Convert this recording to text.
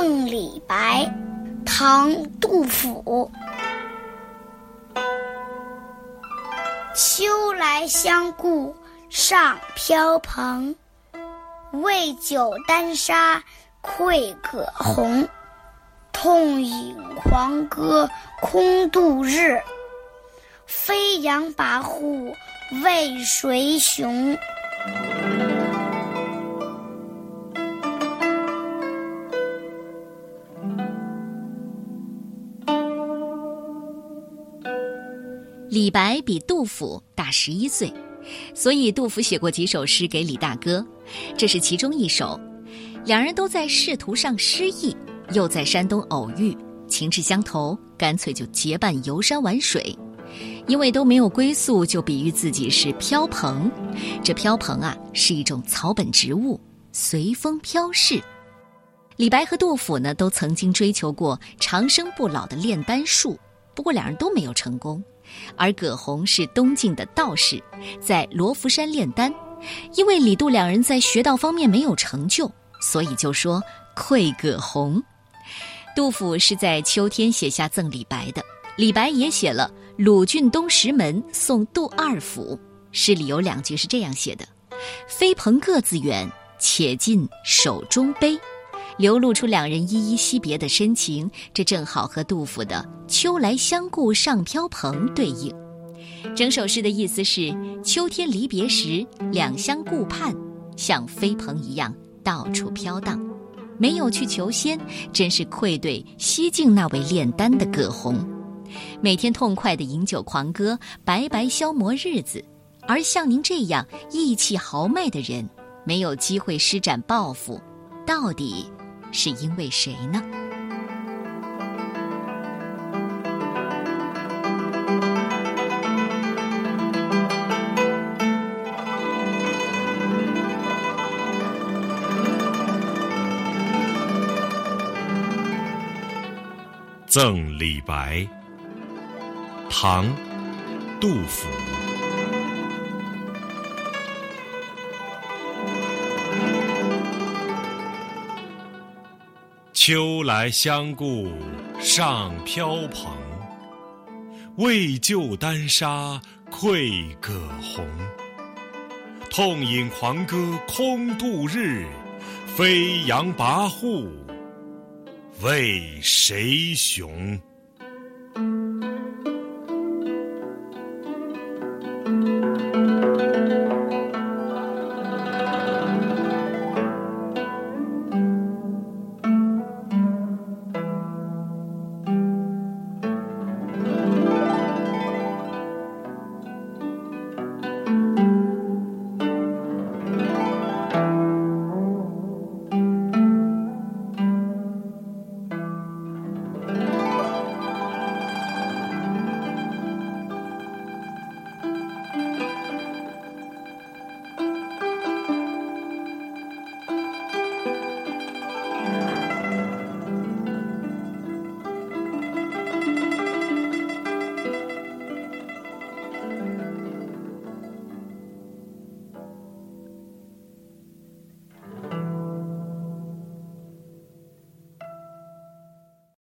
赠李白，唐·杜甫。秋来相顾上飘蓬，为酒丹砂愧可红。痛饮黄歌空度日，飞扬跋扈为谁雄？李白比杜甫大十一岁，所以杜甫写过几首诗给李大哥，这是其中一首。两人都在仕途上失意，又在山东偶遇，情志相投，干脆就结伴游山玩水。因为都没有归宿，就比喻自己是飘蓬。这飘蓬啊，是一种草本植物，随风飘逝。李白和杜甫呢，都曾经追求过长生不老的炼丹术，不过两人都没有成功。而葛洪是东晋的道士，在罗浮山炼丹，因为李杜两人在学道方面没有成就，所以就说愧葛洪。杜甫是在秋天写下赠李白的，李白也写了《鲁郡东石门送杜二府》，诗里有两句是这样写的：“飞蓬各自远，且尽手中杯。”流露出两人依依惜别的深情，这正好和杜甫的“秋来相顾上飘蓬”对应。整首诗的意思是：秋天离别时，两相顾盼，像飞蓬一样到处飘荡，没有去求仙，真是愧对西晋那位炼丹的葛洪。每天痛快的饮酒狂歌，白白消磨日子，而像您这样意气豪迈的人，没有机会施展抱负，到底？是因为谁呢？赠李白，唐，杜甫。秋来相顾尚飘蓬，为救丹砂愧葛洪。痛饮狂歌空度日，飞扬跋扈为谁雄？